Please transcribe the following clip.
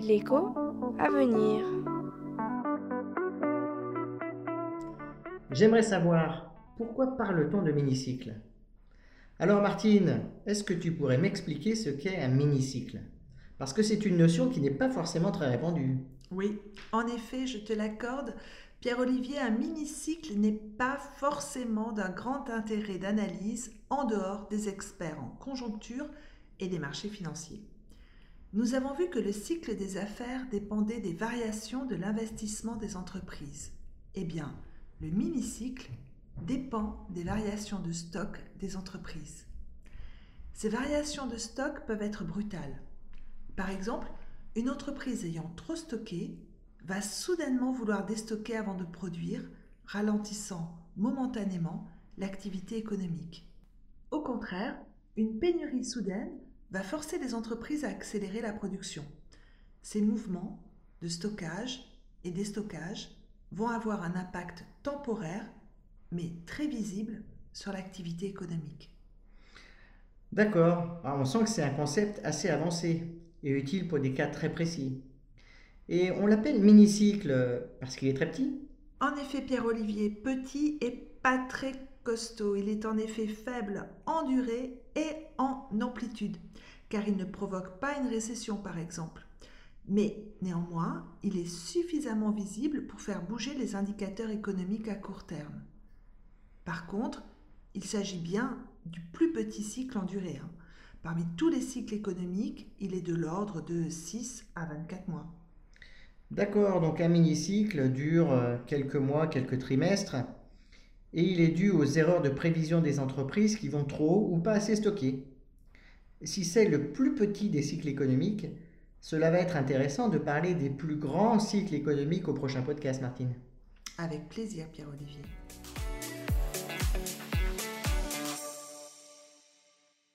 L'écho à venir. J'aimerais savoir pourquoi parle-t-on de mini-cycle? Alors Martine, est-ce que tu pourrais m'expliquer ce qu'est un mini-cycle? Parce que c'est une notion qui n'est pas forcément très répandue. Oui, en effet, je te l'accorde. Pierre-Olivier, un mini-cycle n'est pas forcément d'un grand intérêt d'analyse en dehors des experts en conjoncture et des marchés financiers. Nous avons vu que le cycle des affaires dépendait des variations de l'investissement des entreprises. Eh bien, le mini-cycle dépend des variations de stock des entreprises. Ces variations de stock peuvent être brutales. Par exemple, une entreprise ayant trop stocké va soudainement vouloir déstocker avant de produire, ralentissant momentanément l'activité économique. Au contraire, une pénurie soudaine va forcer les entreprises à accélérer la production. Ces mouvements de stockage et déstockage vont avoir un impact temporaire, mais très visible sur l'activité économique. D'accord, on sent que c'est un concept assez avancé et utile pour des cas très précis. Et on l'appelle mini-cycle parce qu'il est très petit En effet, Pierre-Olivier, petit et pas très costaud. Il est en effet faible en durée et en amplitude, car il ne provoque pas une récession par exemple. Mais néanmoins, il est suffisamment visible pour faire bouger les indicateurs économiques à court terme. Par contre, il s'agit bien du plus petit cycle en durée. Hein. Parmi tous les cycles économiques, il est de l'ordre de 6 à 24 mois. D'accord, donc un mini-cycle dure euh, quelques mois, quelques trimestres, et il est dû aux erreurs de prévision des entreprises qui vont trop ou pas assez stocker. Si c'est le plus petit des cycles économiques, cela va être intéressant de parler des plus grands cycles économiques au prochain podcast, Martine. Avec plaisir, Pierre-Olivier.